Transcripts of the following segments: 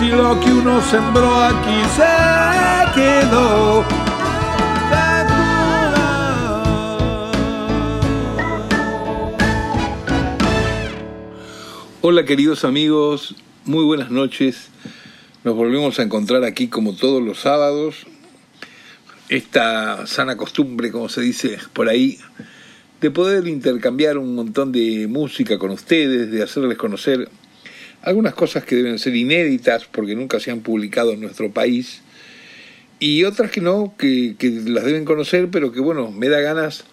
si lo que uno sembró aquí se quedó. Hola queridos amigos, muy buenas noches. Nos volvemos a encontrar aquí como todos los sábados. Esta sana costumbre, como se dice por ahí, de poder intercambiar un montón de música con ustedes, de hacerles conocer algunas cosas que deben ser inéditas porque nunca se han publicado en nuestro país y otras que no, que, las deben conocer, pero que bueno, me da ganas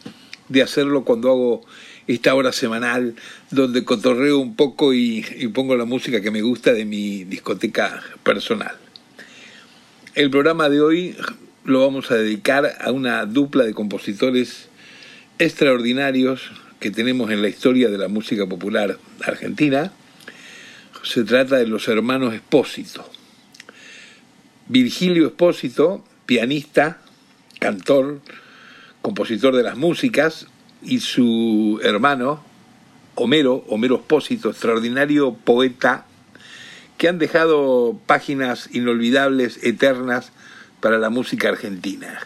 de hacerlo cuando hago esta hora semanal donde cotorreo un poco y, y pongo la música que me gusta de mi discoteca personal. El programa de hoy lo vamos a dedicar a una dupla de compositores extraordinarios que tenemos en la historia de la música popular argentina, se trata de los hermanos Espósito. Virgilio Espósito, pianista, cantor, compositor de las músicas, y su hermano, Homero, Homero Espósito, extraordinario poeta, que han dejado páginas inolvidables, eternas, para la música argentina.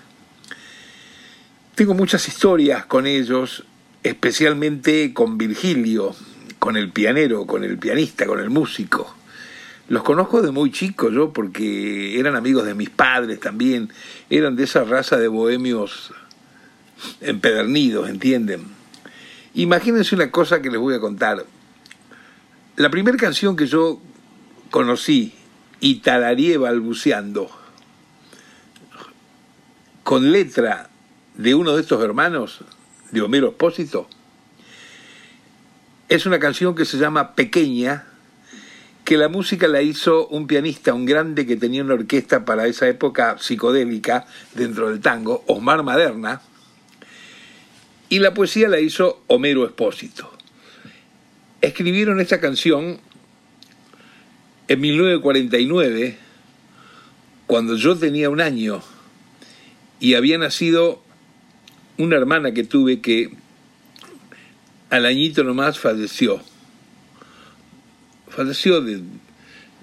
Tengo muchas historias con ellos, especialmente con Virgilio, con el pianero, con el pianista, con el músico. Los conozco de muy chico yo porque eran amigos de mis padres también, eran de esa raza de bohemios empedernidos, ¿entienden? Imagínense una cosa que les voy a contar. La primera canción que yo conocí y tararía balbuceando con letra de uno de estos hermanos, de Homero Espósito, es una canción que se llama Pequeña, que la música la hizo un pianista, un grande que tenía una orquesta para esa época psicodélica dentro del tango, Osmar Maderna, y la poesía la hizo Homero Espósito. Escribieron esta canción en 1949, cuando yo tenía un año y había nacido una hermana que tuve que al añito nomás falleció. Falleció,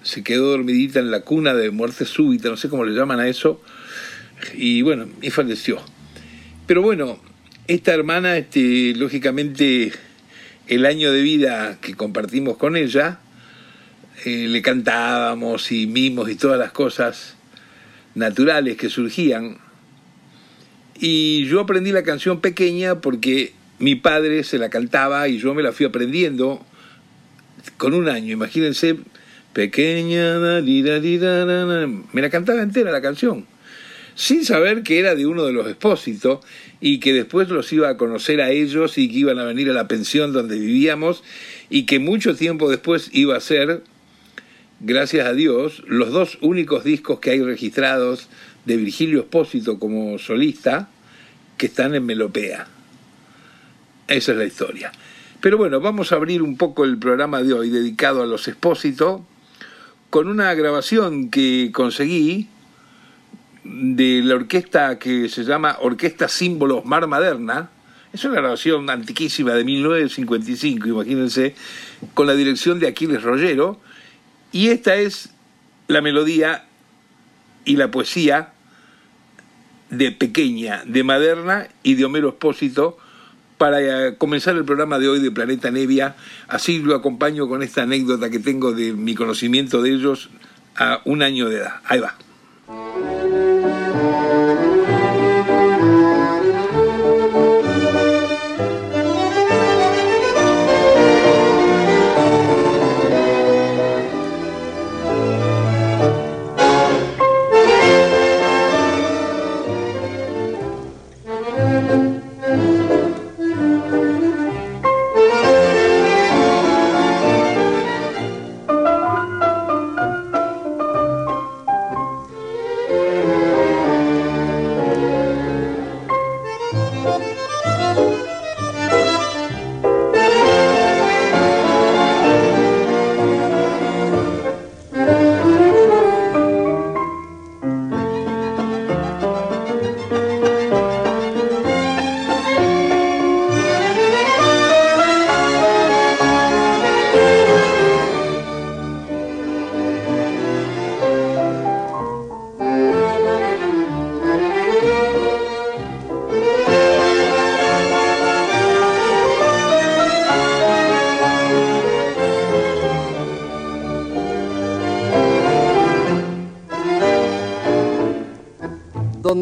se quedó dormidita en la cuna de muerte súbita, no sé cómo le llaman a eso, y bueno, y falleció. Pero bueno, esta hermana, este, lógicamente, el año de vida que compartimos con ella, eh, le cantábamos y mimos y todas las cosas naturales que surgían. Y yo aprendí la canción pequeña porque mi padre se la cantaba y yo me la fui aprendiendo con un año, imagínense, pequeña, me la cantaba entera la canción, sin saber que era de uno de los expósitos y que después los iba a conocer a ellos y que iban a venir a la pensión donde vivíamos y que mucho tiempo después iba a ser, gracias a Dios, los dos únicos discos que hay registrados de Virgilio Espósito como solista que están en Melopea. Esa es la historia. Pero bueno, vamos a abrir un poco el programa de hoy dedicado a los expósitos con una grabación que conseguí de la orquesta que se llama Orquesta Símbolos Mar Maderna. Es una grabación antiquísima de 1955, imagínense, con la dirección de Aquiles Rollero. Y esta es la melodía y la poesía de Pequeña, de Maderna y de Homero Espósito para eh, comenzar el programa de hoy de Planeta Nevia. Así lo acompaño con esta anécdota que tengo de mi conocimiento de ellos a un año de edad. Ahí va.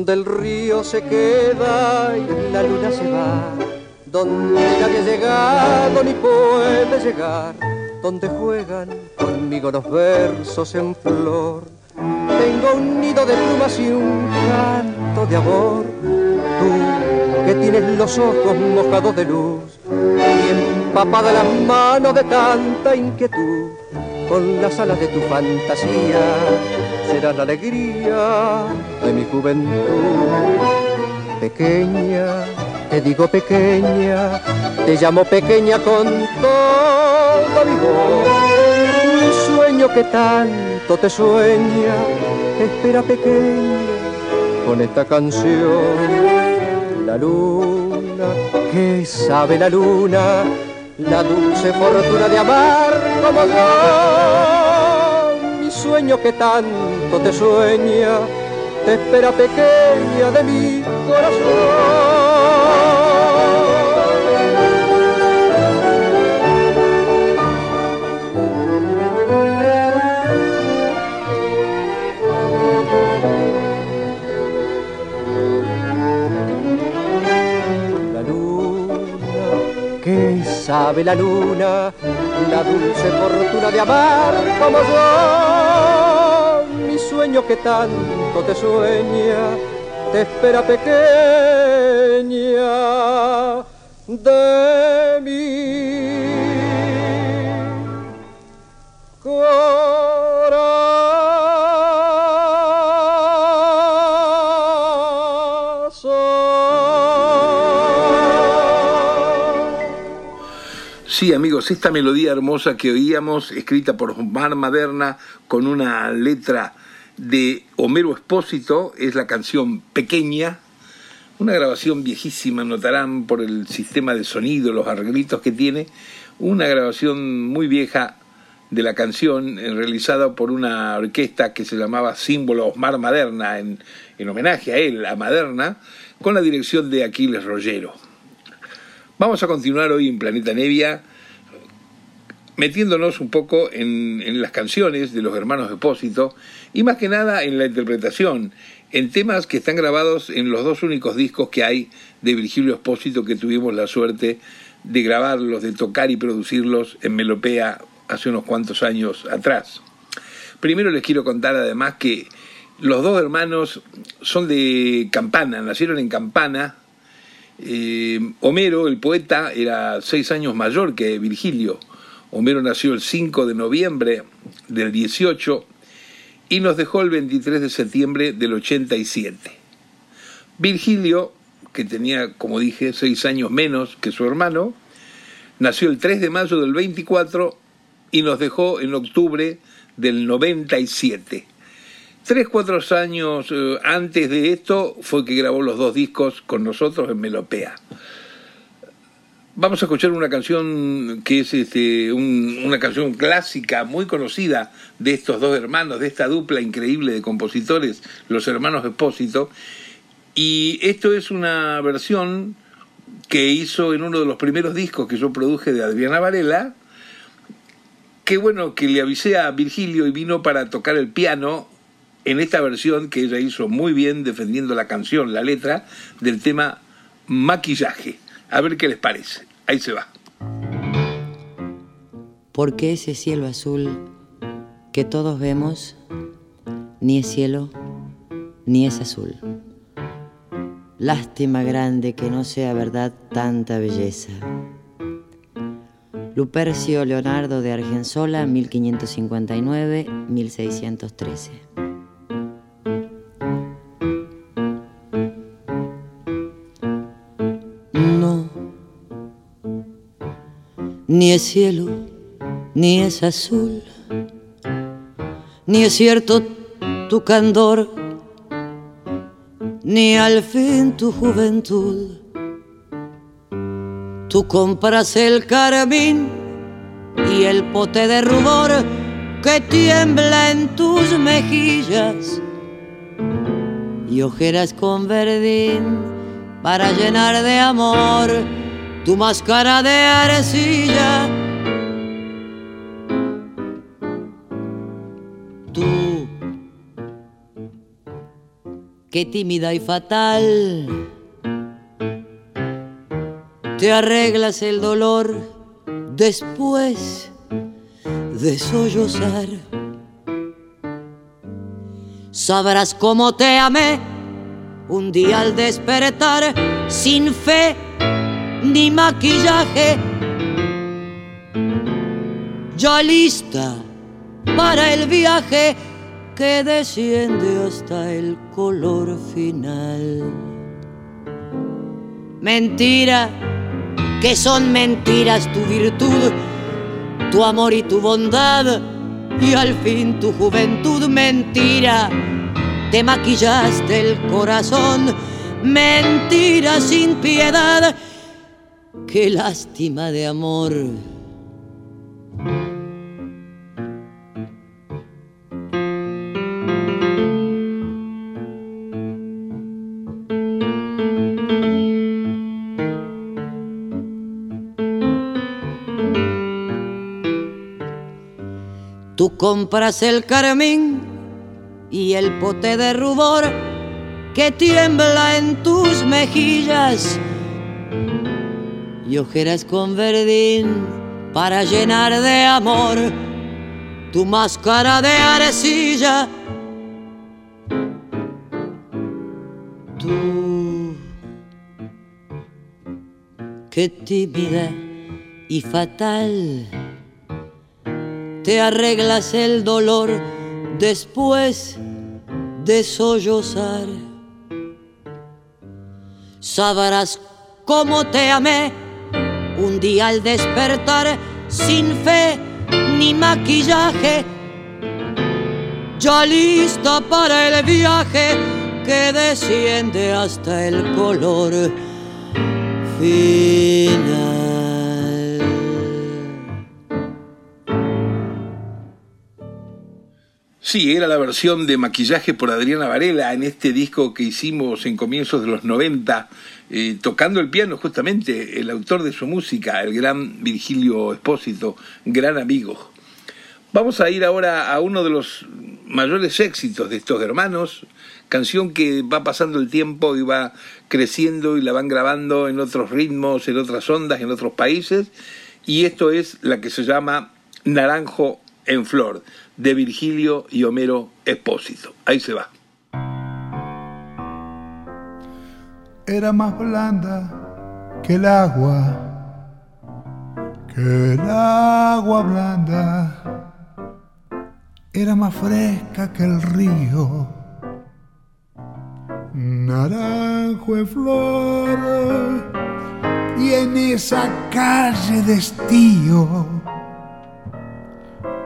Donde el río se queda y la luna se va, donde nadie ha llegado ni puede llegar, donde juegan conmigo los versos en flor. Tengo un nido de plumas y un canto de amor. Tú que tienes los ojos mojados de luz y empapada las manos de tanta inquietud, con las alas de tu fantasía será la alegría de mi juventud. Pequeña, te digo pequeña, te llamo pequeña con todo mi voz. Un sueño que tanto te sueña, espera pequeña con esta canción. La luna, que sabe la luna, la dulce fortuna de amar como yo. Sueño que tanto te sueña, te espera pequeña de mi corazón. sabe la luna la dulce fortuna de amar como yo. Que tanto te sueña, te espera pequeña de mí. Sí, amigos, esta melodía hermosa que oíamos, escrita por Omar Maderna con una letra de Homero Espósito, es la canción Pequeña, una grabación viejísima, notarán por el sistema de sonido, los arreglitos que tiene, una grabación muy vieja de la canción eh, realizada por una orquesta que se llamaba Símbolo Omar Maderna, en, en homenaje a él, a Maderna, con la dirección de Aquiles Rollero. Vamos a continuar hoy en Planeta Nevia metiéndonos un poco en, las canciones de los hermanos Depósito y más que nada en la interpretación, en temas que están grabados en los dos únicos discos que hay de Virgilio Espósito que tuvimos la suerte de grabarlos, de tocar y producirlos en Melopea hace unos cuantos años atrás. Primero les quiero contar además que los dos hermanos son de Campana, nacieron en Campana, eh, Homero, el poeta, era seis años mayor que Virgilio. Homero nació el 5 de noviembre del 18 y nos dejó el 23 de septiembre del 87. Virgilio, que tenía, como dije, seis años menos que su hermano, nació el 3 de mayo del 24 y nos dejó en octubre del 97. Tres, cuatro años eh, antes de esto fue que grabó los dos discos con nosotros en Melopea. Vamos a escuchar una canción que es este, una canción clásica, muy conocida de estos dos hermanos, de esta dupla increíble de compositores, los hermanos Espósito. Y esto es una versión que hizo en uno de los primeros discos que yo produje de Adriana Varela. Qué bueno que le avisé a Virgilio y vino para tocar el piano en esta versión que ella hizo muy bien defendiendo la canción, la letra del tema maquillaje. A ver qué les parece. Ahí se va. Porque ese cielo azul que todos vemos ni es cielo ni es azul. Lástima grande que no sea verdad tanta belleza. Lupercio Leonardo de Argensola, 1559-1613. Ni es cielo, ni es azul, ni es cierto tu candor, ni al fin tu juventud. Tú compras el carmín y el pote de rubor que tiembla en tus mejillas y ojeras con verdín para llenar de amor tu máscara de arcilla. Tú qué tímida y fatal. Te arreglas el dolor después de sollozar. Sabrás cómo te amé un día al despertar sin fe ni maquillaje. Ya lista para el viaje que desciende hasta el color final. Mentira, que son mentiras tu virtud, tu amor y tu bondad, y al fin tu juventud. Mentira, te maquillaste el corazón, mentira sin piedad, qué lástima de amor. Tú compras el carmín y el pote de rubor que tiembla en tus mejillas y ojeras con verdín para llenar de amor tu máscara de arcilla. Tú, qué tímida y fatal te arreglas el dolor después de sollozar. Sabrás cómo te amé un día al despertar sin fe ni maquillaje, ya lista para el viaje que desciende hasta el color final. Sí, era la versión de maquillaje por Adriana Varela en este disco que hicimos en comienzos de los 90, eh, tocando el piano justamente el autor de su música, el gran Virgilio Espósito, gran amigo. Vamos a ir ahora a uno de los mayores éxitos de estos hermanos, canción que va pasando el tiempo y va creciendo y la van grabando en otros ritmos, en otras ondas, en otros países, y esto es la que se llama Naranjo en Flor de Virgilio y Homero Espósito. Ahí se va. Era más blanda que el agua, que el agua blanda. Era más fresca que el río, naranjo en flor. Y en esa calle de estío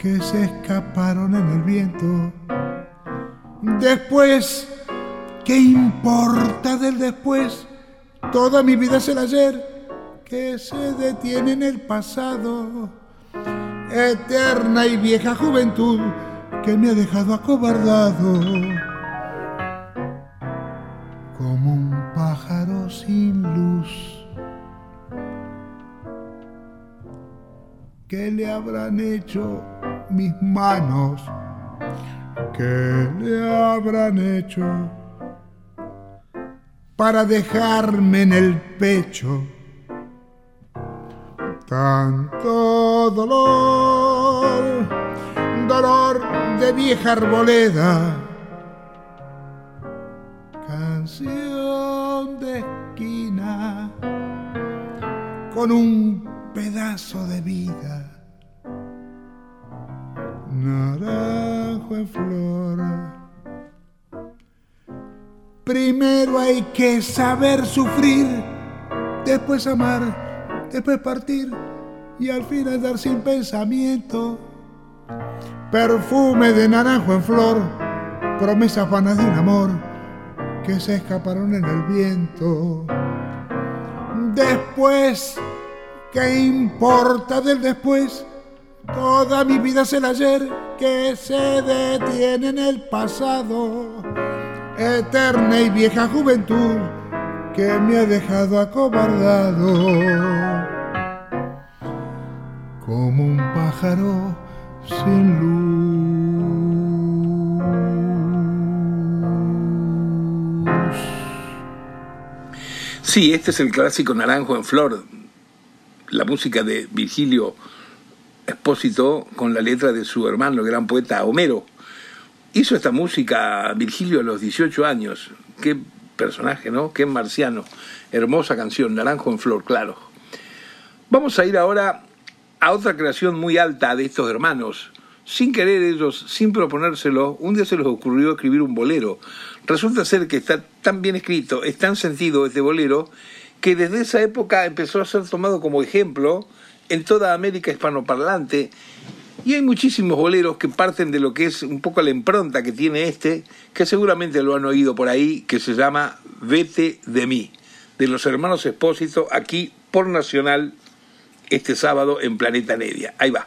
que se escaparon en el viento. Después, ¿qué importa del después? Toda mi vida es el ayer que se detiene en el pasado. Eterna y vieja juventud que me ha dejado acobardado. Como un pájaro sin luz. ¿Qué le habrán hecho mis manos? ¿Qué le habrán hecho para dejarme en el pecho tanto dolor, dolor de vieja arboleda, canción de esquina con un pedazo de vida naranjo en flor. Primero hay que saber sufrir, después amar, después partir y al fin andar sin pensamiento. Perfume de naranjo en flor, promesas vanas de un amor que se escaparon en el viento. Después, ¿qué importa del después? Toda mi vida es el ayer que se detiene en el pasado. Eterna y vieja juventud que me ha dejado acobardado. Como un pájaro sin luz. Sí, este es el clásico Naranjo en Flor, la música de Virgilio Espósito con la letra de su hermano, el gran poeta Homero. Hizo esta música Virgilio a los 18 años. Qué personaje, ¿no? Qué marciano. Hermosa canción, Naranjo en Flor, claro. Vamos a ir ahora a otra creación muy alta de estos hermanos. Sin querer ellos, sin proponérselo, un día se les ocurrió escribir un bolero. Resulta ser que está tan bien escrito, es tan sentido este bolero, que desde esa época empezó a ser tomado como ejemplo en toda América hispanoparlante. Y hay muchísimos boleros que parten de lo que es un poco la impronta que tiene este, que seguramente lo han oído por ahí, que se llama Vete de mí, de los hermanos Espósito, aquí por Nacional, este sábado en Planeta Media. Ahí va.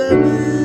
de mí.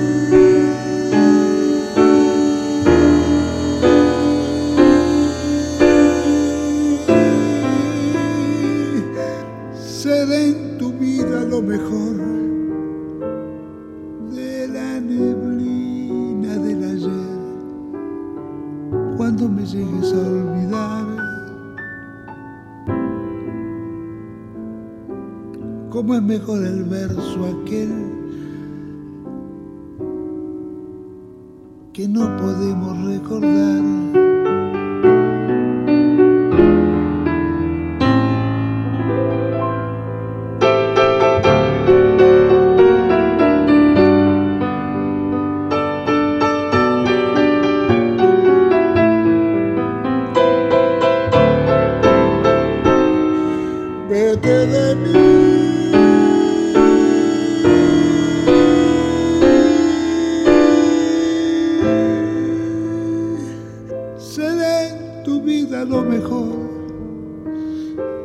queda lo mejor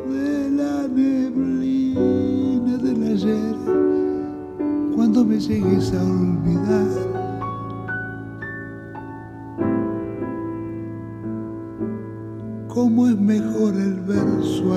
de la neblina del ayer cuando me llegues a olvidar. Cómo es mejor el verso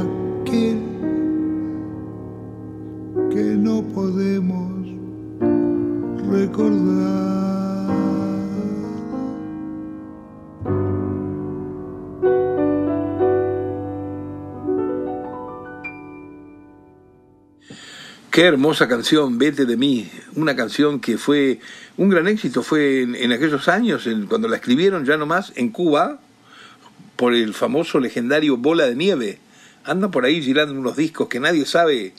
Qué hermosa canción, Vete de mí, una canción que fue un gran éxito, fue en, aquellos años, cuando la escribieron ya nomás en Cuba, por el famoso legendario Bola de Nieve. Anda por ahí girando unos discos que nadie sabe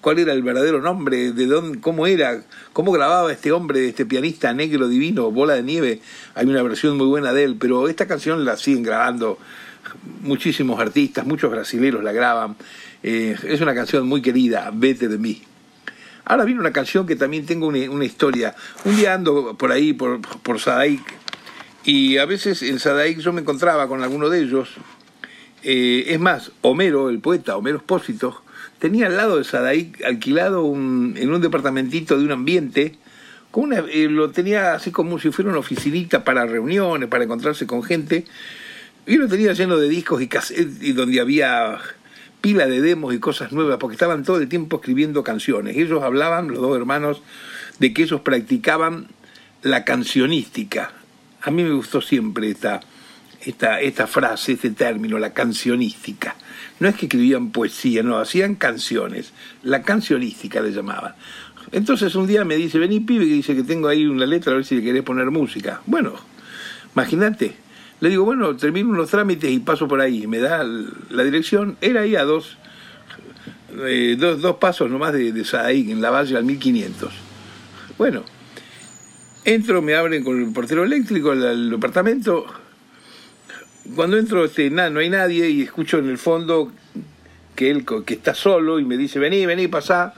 cuál era el verdadero nombre, de dónde, cómo era, cómo grababa este hombre, este pianista negro divino, Bola de Nieve. Hay una versión muy buena de él, pero esta canción la siguen grabando muchísimos artistas, muchos brasileños la graban. Eh, es una canción muy querida, Vete de mí. Ahora viene una canción que también tengo una, historia. Un día ando por ahí, por, por Sadaik, y a veces en Sadaik yo me encontraba con alguno de ellos. Eh, es más, Homero, el poeta, Homero Espósito, tenía al lado de Sadaik alquilado en un departamentito de un ambiente, con eh, lo tenía así como si fuera una oficinita para reuniones, para encontrarse con gente, y lo tenía lleno de discos y y donde había pila de demos y cosas nuevas, porque estaban todo el tiempo escribiendo canciones. Ellos hablaban, los dos hermanos, de que ellos practicaban la cancionística. A mí me gustó siempre esta, esta, esta frase, este término, la cancionística. No es que escribían poesía, no, hacían canciones. La cancionística le llamaban. Entonces un día me dice, vení pibe, que dice que tengo ahí una letra, a ver si le querés poner música. Bueno, imagínate. Le digo, bueno, termino unos trámites y paso por ahí. Me da la dirección. Era ahí a dos, eh, dos, dos, pasos nomás de, de ahí, en la valle al 1500. Bueno, entro, me abren con el portero eléctrico al departamento cuando entro, este, nada, no hay nadie y escucho en el fondo que él que está solo y me dice, vení, vení, pasá,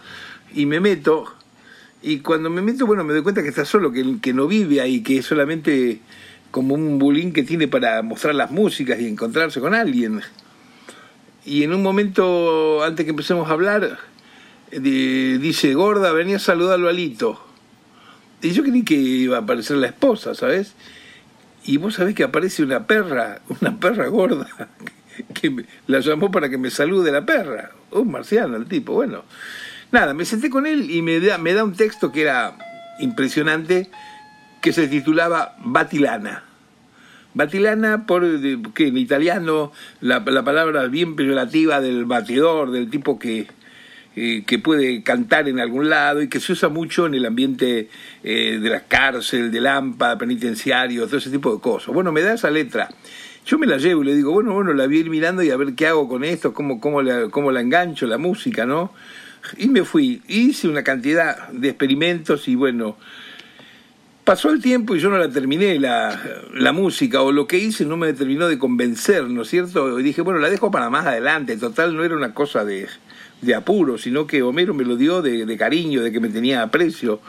y me meto. Y cuando me meto, bueno, me doy cuenta que está solo, que, que no vive ahí, que es solamente como un bulín que tiene para mostrar las músicas y encontrarse con alguien. Y en un momento, antes que empecemos a hablar, dice, gorda, venía a saludarlo a Alito. Y yo creí que iba a aparecer la esposa, ¿sabes? y vos sabés que aparece una perra, una perra gorda, que la llamó para que me salude la perra. Un marciano el tipo, bueno. Nada, me senté con él y me da, me da un texto que era impresionante, que se titulaba Batilana. Batilana, por, que en italiano, la, la palabra bien peyorativa del batidor, del tipo que, eh, que puede cantar en algún lado y que se usa mucho en el ambiente eh, de la cárcel, del AMPA, penitenciario, todo ese tipo de cosas. Bueno, me da esa letra. Yo me la llevo y le digo, bueno, bueno, la voy a ir mirando y a ver qué hago con esto, cómo, cómo, la, cómo la engancho, la música, ¿no? Y me fui, hice una cantidad de experimentos y bueno, pasó el tiempo y yo no la terminé la, la, música o lo que hice no me terminó de convencer, ¿no es cierto? Y dije, bueno, la dejo para más adelante, total no era una cosa de, de apuro, sino que Homero me lo dio de, cariño, de que me tenía aprecio.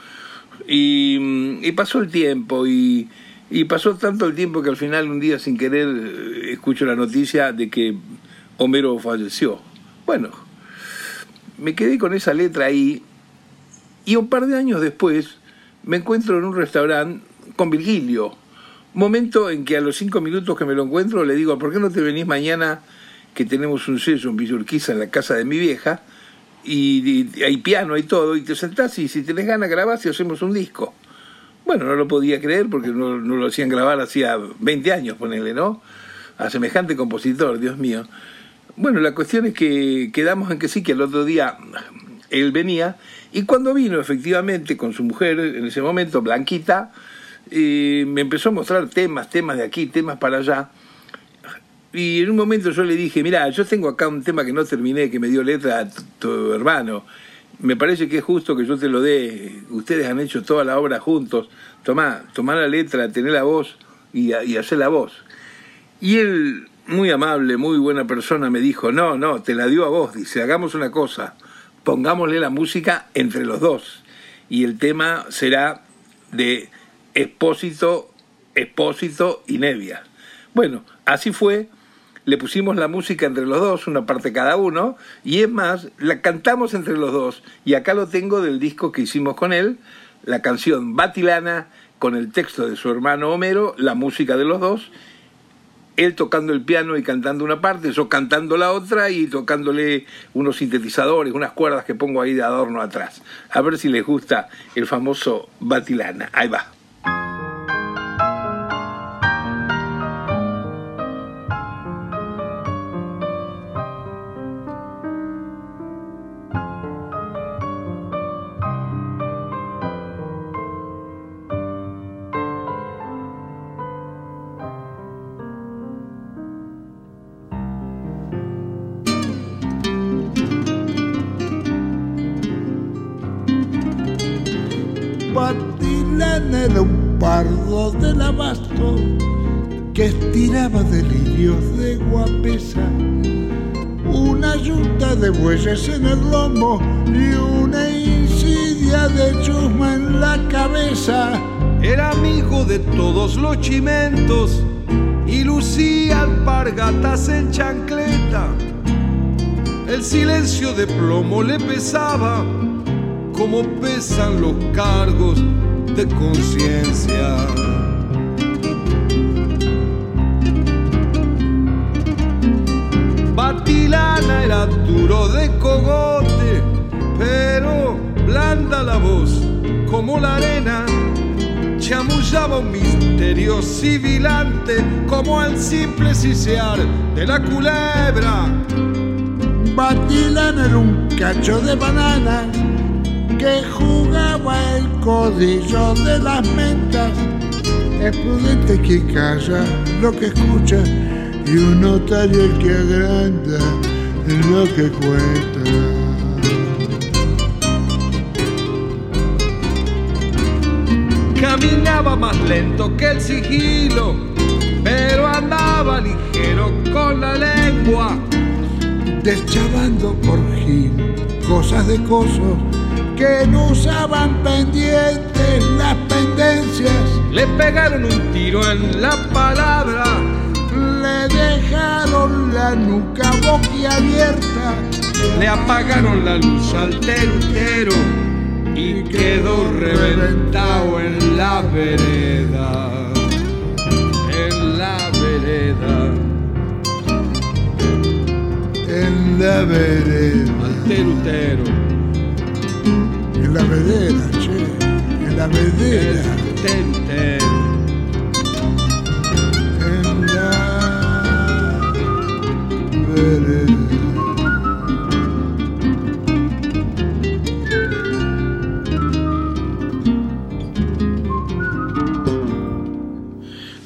Y, y pasó el tiempo y, y, pasó tanto el tiempo que al final un día sin querer escucho la noticia de que Homero falleció. Bueno, me quedé con esa letra ahí y un par de años después me encuentro en un restaurante con Virgilio. Momento en que a los cinco minutos que me lo encuentro le digo, ¿por qué no te venís mañana que tenemos un sello en Villurquiza en la casa de mi vieja, y, hay piano, y todo, y te sentás y si tenés ganas grabás y hacemos un disco. Bueno, no lo podía creer porque no, lo hacían grabar hacía 20 años, ponele, ¿no? A semejante compositor, Dios mío. Bueno, la cuestión es que quedamos en que sí, que el otro día él venía, y cuando vino efectivamente con su mujer, en ese momento, Blanquita, eh, me empezó a mostrar temas, temas de aquí, temas para allá, y en un momento yo le dije, mira, yo tengo acá un tema que no terminé, que me dio letra a tu, hermano. Me parece que es justo que yo te lo dé. Ustedes han hecho toda la obra juntos. Tomá, tomá la letra, tené la voz y, y hacer la voz. Y él, muy amable, muy buena persona, me dijo, no, no, te la dio a vos. Dice, hagamos una cosa, pongámosle la música entre los dos. Y el tema será de Expósito, Expósito y Nevia. Bueno, así fue le pusimos la música entre los dos, una parte cada uno, y es más, la cantamos entre los dos. Y acá lo tengo del disco que hicimos con él, la canción Batilana, con el texto de su hermano Homero, la música de los dos, él tocando el piano y cantando una parte, yo cantando la otra y tocándole unos sintetizadores, unas cuerdas que pongo ahí de adorno atrás. A ver si les gusta el famoso Batilana. Ahí va. Del abasto que estiraba delirios de guapesa, una yunta de bueyes en el lomo y una insidia de chusma en la cabeza. Era amigo de todos los chimentos y lucía alpargatas en chancleta. El silencio de plomo le pesaba como pesan los cargos de conciencia. Batilana era duro de cogote, pero blanda la voz como la arena. Chamullaba un misterio sibilante como el simple sisear de la culebra. Batilana era un cacho de banana que jugaba el codillo de las mentas. Es prudente que calla lo que escucha y un notario el que agranda lo que cuenta. Caminaba más lento que el sigilo, pero andaba ligero con la lengua. Deschavando por Gil cosas de cosos que no usaban pendientes las pendencias. Le pegaron un tiro en la palabra, Le dejaron la nuca boquiabierta. le apagaron la luz al terutero y quedó reventado en la vereda. En la vereda, En la vereda, al terutero, en la vereda, che, en la el vereda, terutero. en la vereda.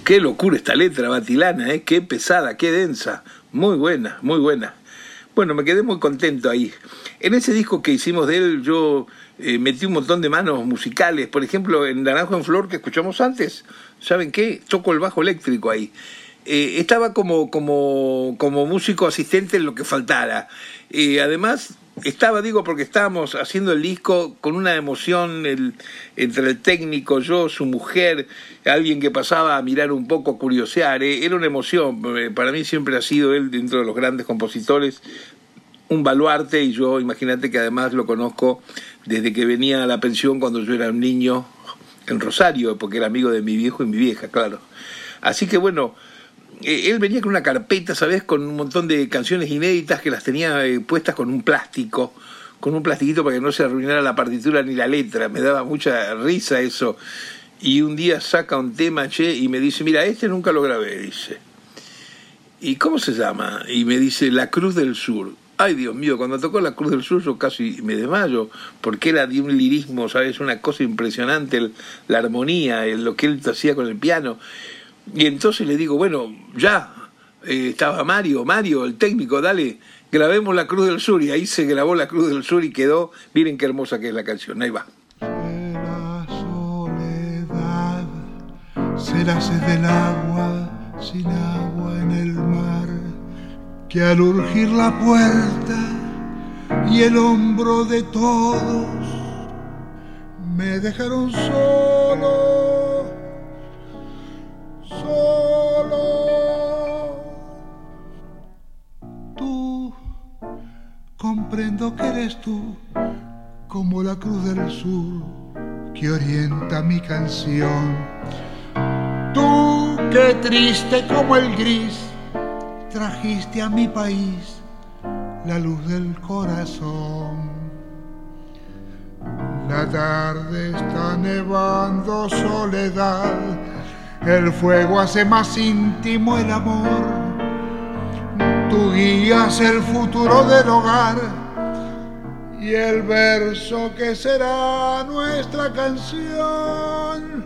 Qué locura esta letra, Batilana, ¿eh? qué pesada, qué densa. Muy buena, muy buena. Bueno, me quedé muy contento ahí. En ese disco que hicimos de él, yo eh, metí un montón de manos musicales. Por ejemplo, en Naranjo en Flor, que escuchamos antes, ¿saben qué? Toco el bajo eléctrico ahí. Eh, estaba como, como, como músico asistente en lo que faltara. Eh, además, estaba, digo, porque estábamos haciendo el disco con una emoción el- entre el técnico, yo, su mujer, alguien que pasaba a mirar un poco, curiosear. eh, Era una emoción. Eh, Para mí siempre ha sido él, dentro de los grandes compositores, un baluarte y yo, imagínate que además lo conozco desde que venía a la pensión cuando yo era un niño en Rosario, porque era amigo de mi viejo y mi vieja, claro. Así que bueno, él venía con una carpeta, ¿sabes? Con un montón de canciones inéditas que las tenía eh, puestas con un plástico, con un plastiquito para que no se arruinara la partitura ni la letra. Me daba mucha risa eso. Y un día saca un tema, che, y me dice, mira, este nunca lo grabé, dice. ¿Y cómo se llama? Y me dice La Cruz del Sur. Ay, Dios mío, cuando tocó La Cruz del Sur yo casi me desmayo, porque era de un lirismo, ¿sabes? Una cosa impresionante, el- la armonía, el- lo que él hacía con el piano. Y entonces le digo, bueno, ya, eh, estaba Mario, Mario, el técnico, dale, grabemos La Cruz del Sur. Y ahí se grabó La Cruz del Sur y quedó, miren qué hermosa que es la canción, ahí va. La soledad será sed del agua sin agua en el mar, que al urgir la puerta y el hombro de todos me dejaron solo, solo. Tú comprendo que eres tú como la cruz del sur que orienta mi canción. Tú que triste como el gris trajiste a mi país la luz del corazón. La tarde está nevando soledad, el fuego hace más íntimo el amor. Tú guías el futuro del hogar y el verso que será nuestra canción.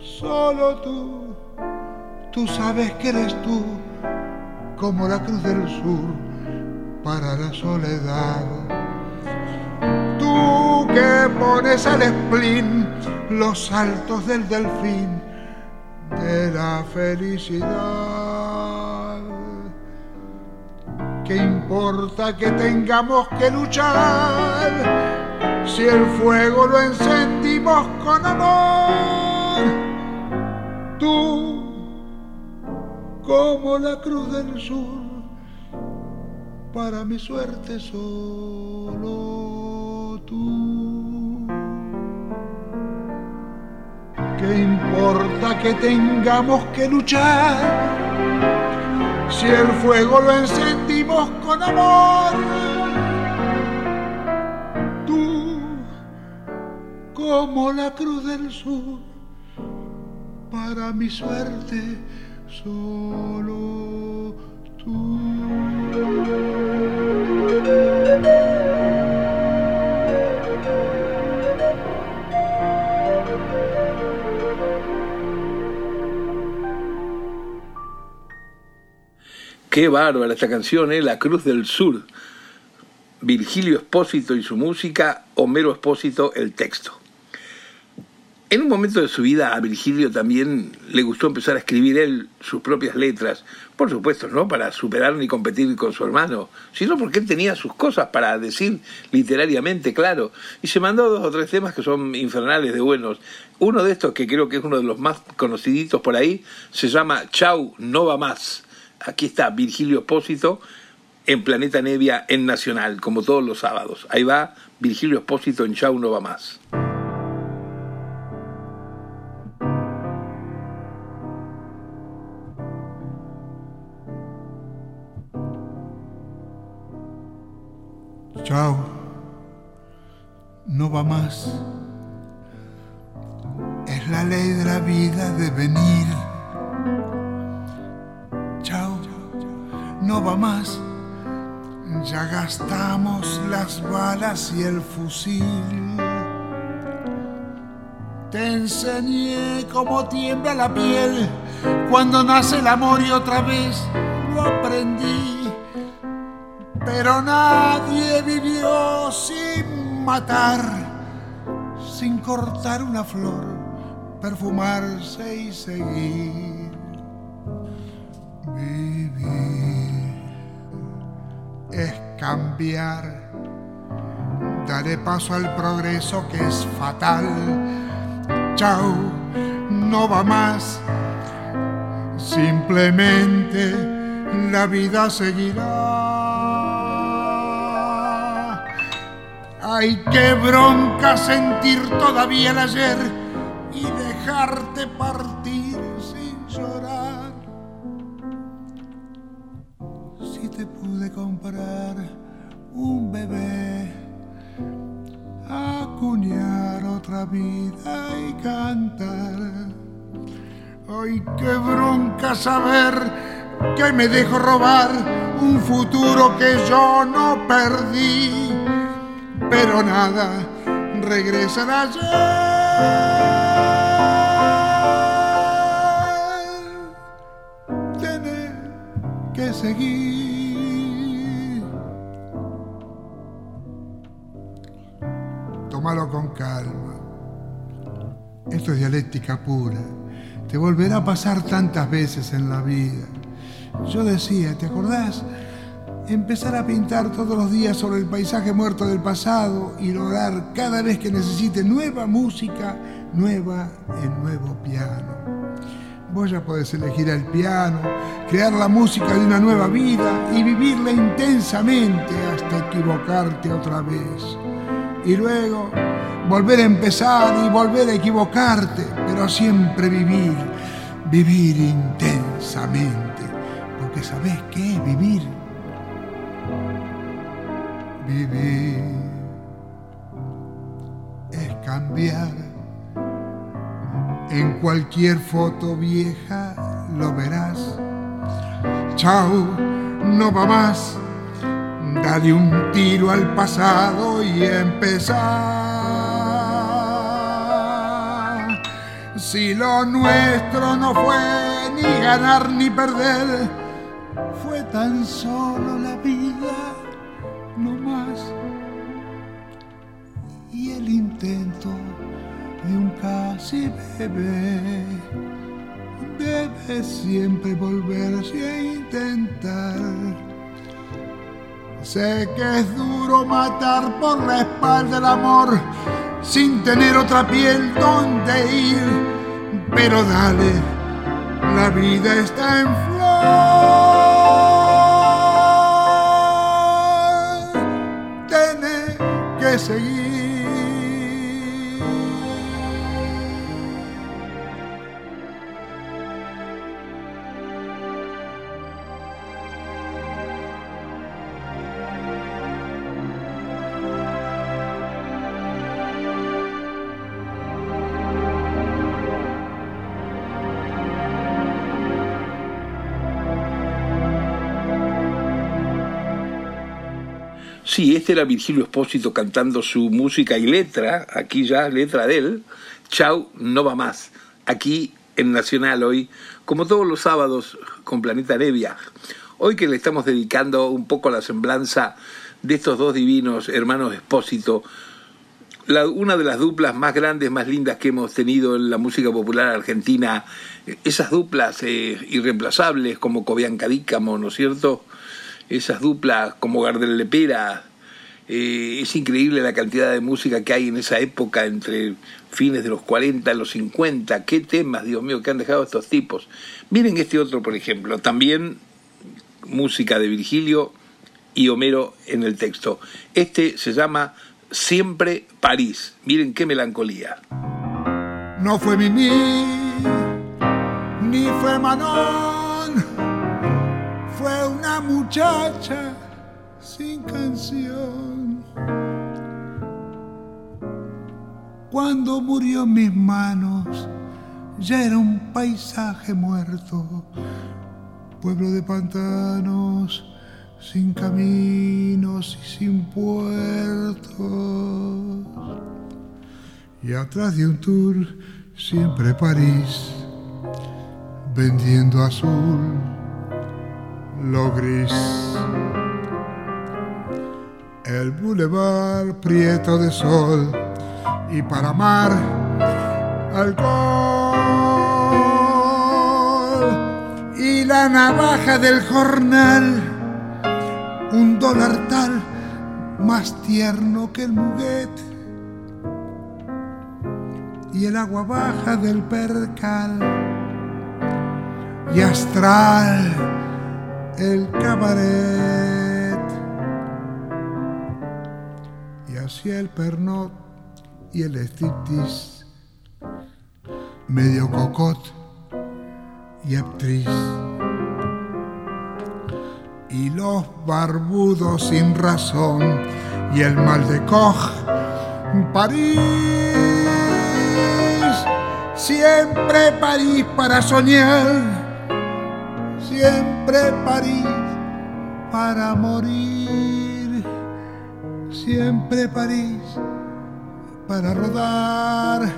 Solo tú, tú sabes que eres tú, como la cruz del sur para la soledad. Tú que pones al spleen los saltos del delfín de la felicidad. ¿Qué importa que tengamos que luchar si el fuego lo encendimos con amor? Tú, como la cruz del sur, para mi suerte solo tú. ¿Qué importa que tengamos que luchar si el fuego lo encendimos con amor? Tú, como la cruz del sur, para mi suerte solo tú. Qué bárbara esta canción, ¿eh? La Cruz del Sur. Virgilio Espósito y su música, Homero Espósito el texto. En un momento de su vida a Virgilio también le gustó empezar a escribir él sus propias letras, por supuesto, no para superar ni competir con su hermano, sino porque él tenía sus cosas para decir literariamente, claro, y se mandó dos o tres temas que son infernales de buenos. Uno de estos, que creo que es uno de los más conociditos por ahí, se llama Chau, no va más. Aquí está Virgilio Espósito en Planeta Nevia en Nacional, como todos los sábados. Ahí va Virgilio Espósito en Chau, no va más. Chao, no va más. Es la ley de la vida de venir. No va más. Ya gastamos las balas y el fusil. Te enseñé cómo tiembla la piel cuando nace el amor y otra vez lo aprendí pero nadie vivió sin matar, sin cortar una flor, perfumarse y seguir. Cambiar, daré paso al progreso que es fatal. Chao, no va más, simplemente la vida seguirá. Ay, qué bronca sentir todavía el ayer y dejarte partir Ay, qué bronca saber que me dejo robar un futuro que yo no perdí pero nada regresará ayer. Tener que seguir. Tómalo con calma. Esto es dialéctica pura. Te volverá a pasar tantas veces en la vida. Yo decía, ¿te acordás? empezar a pintar todos los días sobre el paisaje muerto del pasado y lograr cada vez que necesite nueva música, nueva en nuevo piano. Vos ya podés elegir el piano, crear la música de una nueva vida y vivirla intensamente hasta equivocarte otra vez. Y luego volver a empezar y volver a equivocarte, pero siempre vivir, vivir intensamente, porque sabés qué es vivir Vivir es cambiar. En cualquier foto vieja lo verás. Chao, no va más. Dale un tiro al pasado y empezar. Si lo nuestro no fue ni ganar ni perder, fue tan solo la vida no más. Y el intento de un casi bebé, de es siempre volverse a intentar. Sé que es duro matar por la espalda el amor sin tener otra piel donde ir, pero dale, la vida está en flor. Tiene que seguir. Sí, este era Virgilio Espósito cantando su música y letra, aquí ya letra de él, Chau, no va más, aquí en Nacional hoy, como todos los sábados con Planeta Nevia. Hoy que le estamos dedicando un poco a la semblanza de estos dos divinos hermanos Espósito, una de las duplas más grandes, más lindas que hemos tenido en la música popular argentina, esas duplas eh, irreemplazables como Cobianca Dícamo, ¿no es cierto?, esas duplas como Gardel Lepera. Eh, es increíble la cantidad de música que hay en esa época, entre fines de los 40 y los 50. Qué temas, Dios mío, que han dejado estos tipos. Miren este otro, por ejemplo, también música de Virgilio y Homero en el texto. Este se llama Siempre París. Miren qué melancolía. No fue Mimi, ni fue Manon, fue una muchacha sin canción. Cuando murió en mis manos, ya era un paisaje muerto, pueblo de pantanos, sin caminos y sin puertos. Y atrás de un tour, siempre París, vendiendo azul lo gris. El bulevar prieto de sol y para amar alcohol y la navaja del jornal, un dólar tal más tierno que el muguet y el agua baja del percal y astral el cabaret el pernot y el striptease. Medio cocot y actriz. Y los barbudos sin razón y el mal de Koch París. Siempre París para soñar. Siempre París para morir, siempre París para rodar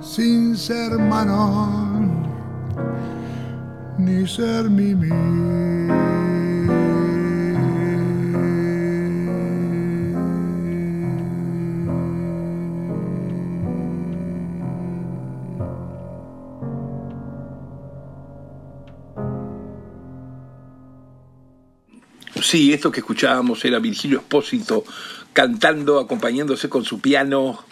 sin ser Manon ni ser Mimi. Sí, esto que escuchábamos era Virgilio Espósito cantando, acompañándose con su piano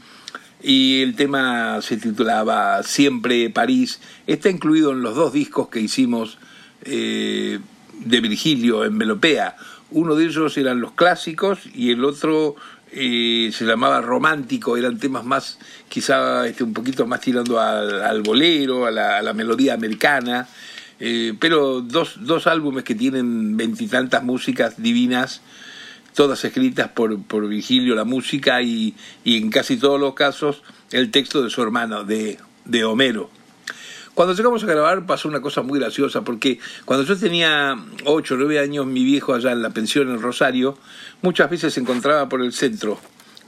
y el tema se titulaba Siempre París. Está incluido en los dos discos que hicimos eh, de Virgilio en Melopea. Uno de ellos eran los clásicos y el otro eh, se llamaba Romántico. Eran temas más, quizá este, un poquito más tirando al, bolero, a la melodía americana. Eh, pero dos, dos álbumes que tienen veintitantas músicas divinas, todas escritas por, por Virgilio, la música y, y, en casi todos los casos el texto de su hermano, de, de Homero. Cuando llegamos a grabar pasó una cosa muy graciosa, porque cuando yo tenía ocho o 9 años, mi viejo allá en la pensión en Rosario, muchas veces se encontraba por el centro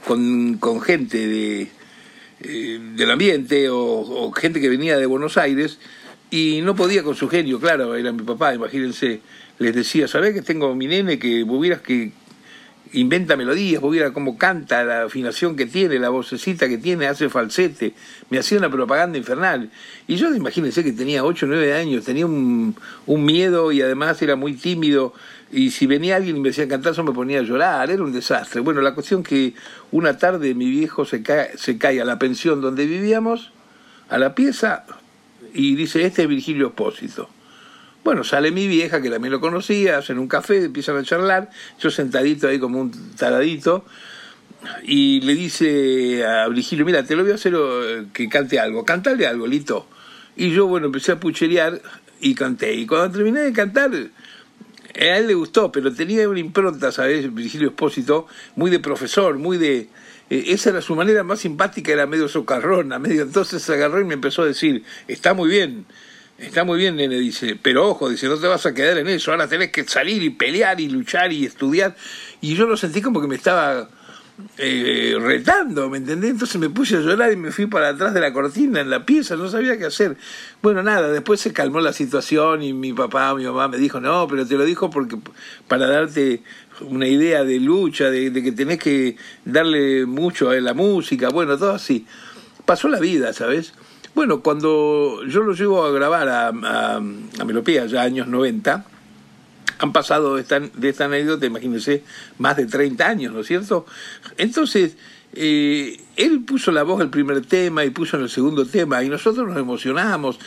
con, con gente de, eh, del ambiente o, o gente que venía de Buenos Aires, y no podía con su genio, claro, era mi papá, imagínense, les decía, ¿sabés que tengo mi nene que hubieras que, inventa melodías, vos viera cómo canta, la afinación que tiene, la vocecita que tiene, hace falsete, me hacía una propaganda infernal. Y yo imagínense que tenía 8 o 9 años, tenía un, un, miedo y además era muy tímido. Y si venía alguien y me decía cantar, yo me ponía a llorar, era un desastre. Bueno, la cuestión que una tarde mi viejo se cae, se cae a la pensión donde vivíamos, a la pieza, y dice, este es Virgilio Espósito. Bueno, sale mi vieja, que también lo conocía, hacen un café, empiezan a charlar, yo sentadito ahí como un taradito, y le dice a Virgilio, mira, te lo voy a hacer eh, que cante algo, cantale algo, Lito. Y yo, bueno, empecé a pucherear y canté. Y cuando terminé de cantar, a él le gustó, pero tenía una impronta, ¿sabes? Virgilio Espósito, muy de profesor, muy de... Eh, esa era su manera más simpática, era medio socarrona, medio... Entonces se agarró y me empezó a decir, está muy bien, Está muy bien, nene, dice, pero ojo, dice, no te vas a quedar en eso, ahora tenés que salir y pelear y luchar y estudiar. Y yo lo sentí como que me estaba eh, retando, ¿me entendés? Entonces me puse a llorar y me fui para atrás de la cortina, en la pieza, no sabía qué hacer. Bueno, nada, después se calmó la situación y mi papá, mi mamá me dijo, no, pero te lo dijo porque para darte una idea de lucha, de, de que tenés que darle mucho a la música, bueno, todo así. Pasó la vida, ¿sabes? Bueno, cuando yo lo llevo a grabar a, a, Melopea, ya años 90, han pasado de esta, de anécdota, imagínense, más de 30 años, ¿no es cierto? Entonces, eh, él puso la voz el primer tema y puso en el segundo tema y nosotros nos emocionamos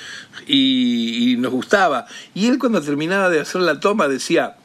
y, y, nos gustaba. Y él cuando terminaba de hacer la toma decía,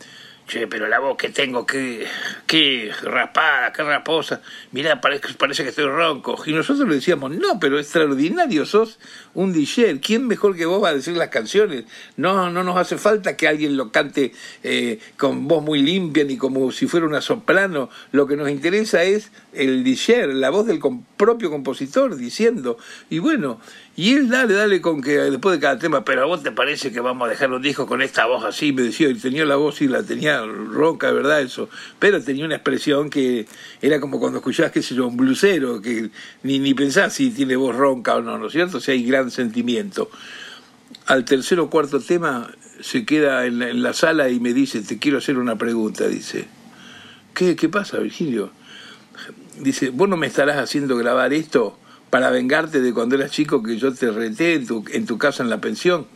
Che, pero la voz que tengo, qué, qué rapada, qué raposa. Mirá, parece, parece que estoy ronco. Y nosotros le decíamos, no, pero extraordinario, sos un DJ. ¿Quién mejor que vos va a decir las canciones? No, no nos hace falta que alguien lo cante eh, con voz muy limpia ni como si fuera una soprano. Lo que nos interesa es el DJ, la voz del propio compositor diciendo. Y bueno, y él dale, dale con que después de cada tema, pero a vos te parece que vamos a dejar un disco con esta voz así, me decía, y tenía la voz y la tenía ronca, ¿verdad? Eso, pero tenía una expresión que era como cuando escuchabas, qué sé yo, un blusero, que ni, ni pensás si tiene voz ronca o no, ¿no es cierto? O sea, hay gran sentimiento. Al tercer o cuarto tema se queda en la, en la sala y me dice, te quiero hacer una pregunta, dice. ¿Qué, qué pasa, Virgilio? Dice, ¿vos no me estarás haciendo grabar esto? Para vengarte de cuando eras chico que yo te reté en tu, en tu casa en la pensión.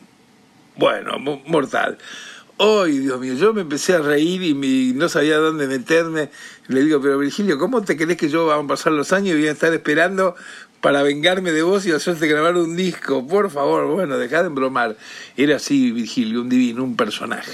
Bueno, mortal. Hoy, Dios mío, yo me empecé a reír y no sabía dónde meterme. Le digo, pero Virgilio, ¿cómo te crees que yo van a pasar los años y voy a estar esperando para vengarme de vos y hacerte grabar un disco? Por favor, bueno, dejad de embromar. Era así, Virgilio, un divino, un personaje.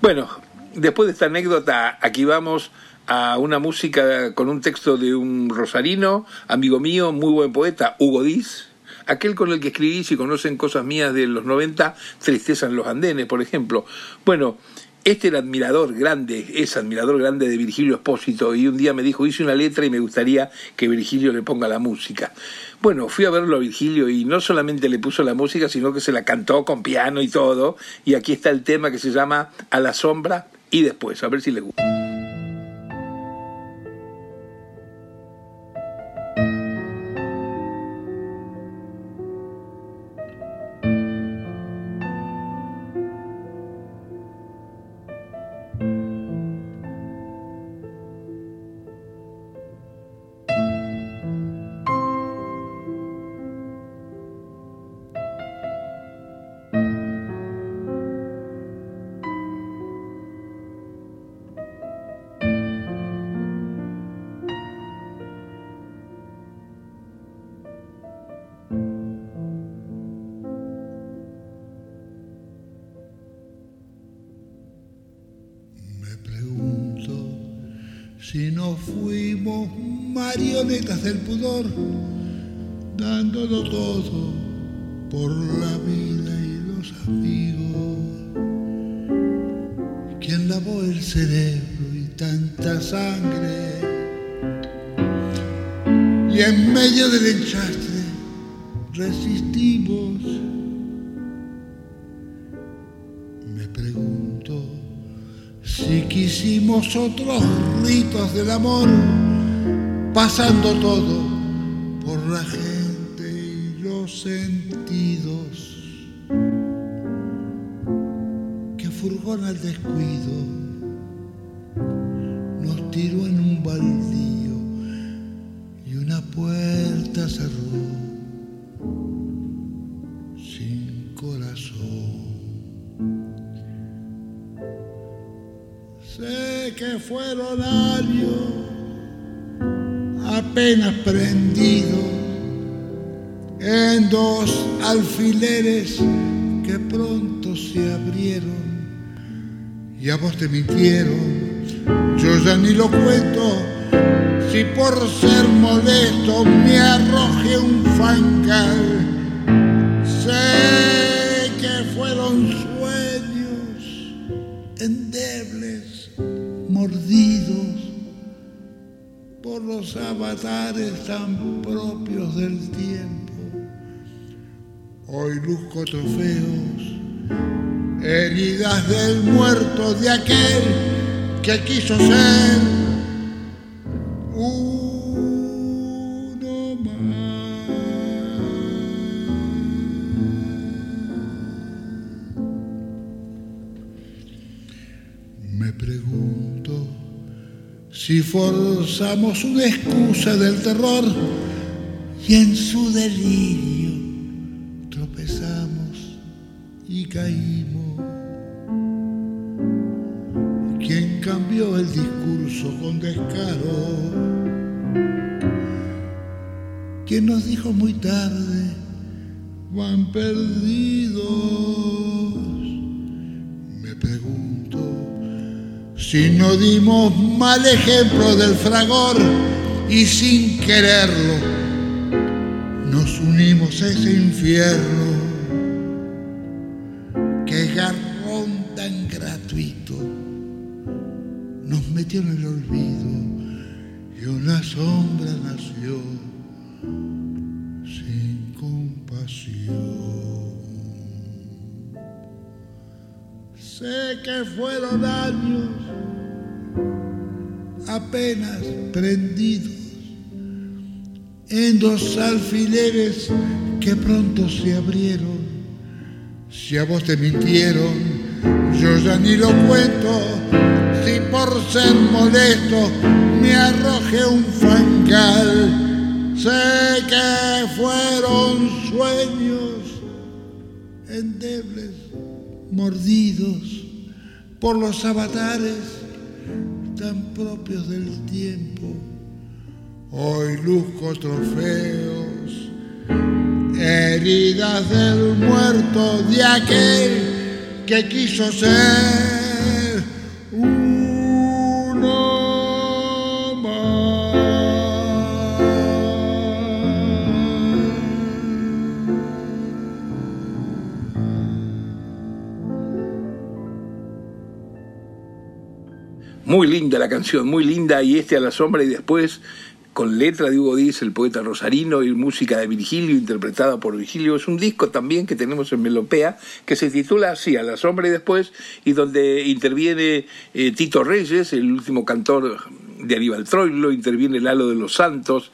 Bueno, después de esta anécdota, aquí vamos a una música con un texto de un rosarino, amigo mío, muy buen poeta, Hugo Diz, aquel con el que escribí, si conocen cosas mías de los 90, Tristeza en los Andenes, por ejemplo. Bueno, este era admirador grande, es admirador grande de Virgilio Espósito y un día me dijo, hice una letra y me gustaría que Virgilio le ponga la música. Bueno, fui a verlo a Virgilio y no solamente le puso la música, sino que se la cantó con piano y todo. Y aquí está el tema que se llama A la sombra y después, a ver si le gusta. Del pudor, dándolo todo por la vida y los amigos. Quien lavó el cerebro y tanta sangre, y en medio del enchastre resistimos. Me pregunto si quisimos otros ritos del amor pasando todo por la gente y los sentidos. Que furgona el descuido nos tiró en un baldío y una puerta cerró apenas prendidos en dos alfileres que pronto se abrieron y a vos te mintieron. Yo ya ni lo cuento si por ser molesto me arroje un fangal. Sé que fueron los avatares tan propios del tiempo. Hoy luzco trofeos heridas del muerto de aquel que quiso ser si forzamos una excusa del terror y en su delirio tropezamos y caímos. cambió el discurso con descaro. Quien nos dijo muy tarde, van perdidos. Me pregunto si no dimos mal ejemplo del fragor y sin quererlo nos unimos a ese infierno es garrón tan gratuito nos metió en el olvido y una sombra nació sin compasión. Sé que fueron años apenas prendidos en dos alfileres que pronto se abrieron. Si a vos te mintieron, yo ya ni lo cuento si por ser molesto me arroje un fangal. Sé que fueron sueños endebles, mordidos por los avatares tan propios del tiempo. Hoy luzco trofeos, heridas del muerto de aquel que quiso ser Muy linda la canción, muy linda, y este a la sombra y después con letra de Hugo Díaz, el poeta rosarino, y música de Virgilio, interpretada por Virgilio. Es un disco también que tenemos en Melopea, que se titula así, A la sombra y después, y donde interviene eh, Tito Reyes, el último cantor de Aníbal Troilo, interviene Lalo de los Santos,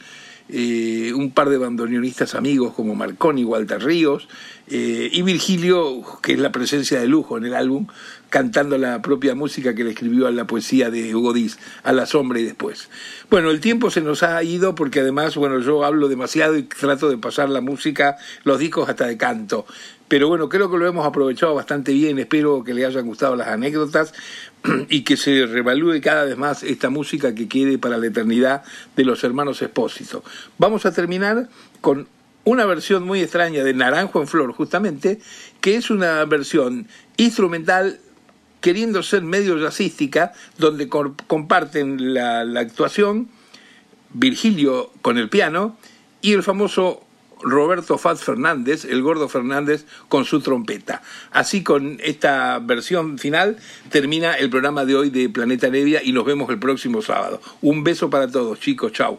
eh, un par de bandoneonistas amigos como Marconi, Walter Ríos, eh, y Virgilio, que es la presencia de lujo en el álbum, cantando la propia música que le escribió a la poesía de Hugo Díaz, a la sombra y después. Bueno, el tiempo se nos ha ido porque además, bueno, yo hablo demasiado y trato de pasar la música, los discos hasta de canto. Pero bueno, creo que lo hemos aprovechado bastante bien, espero que le hayan gustado las anécdotas y que se revalúe cada vez más esta música que quede para la eternidad de los hermanos Espósito. Vamos a terminar con una versión muy extraña de Naranjo en Flor, justamente, que es una versión instrumental queriendo ser medio jazzística, donde comparten la, actuación Virgilio con el piano y el famoso Roberto Faz Fernández, el gordo Fernández, con su trompeta. Así con esta versión final termina el programa de hoy de Planeta Nevia y nos vemos el próximo sábado. Un beso para todos, chicos, chau.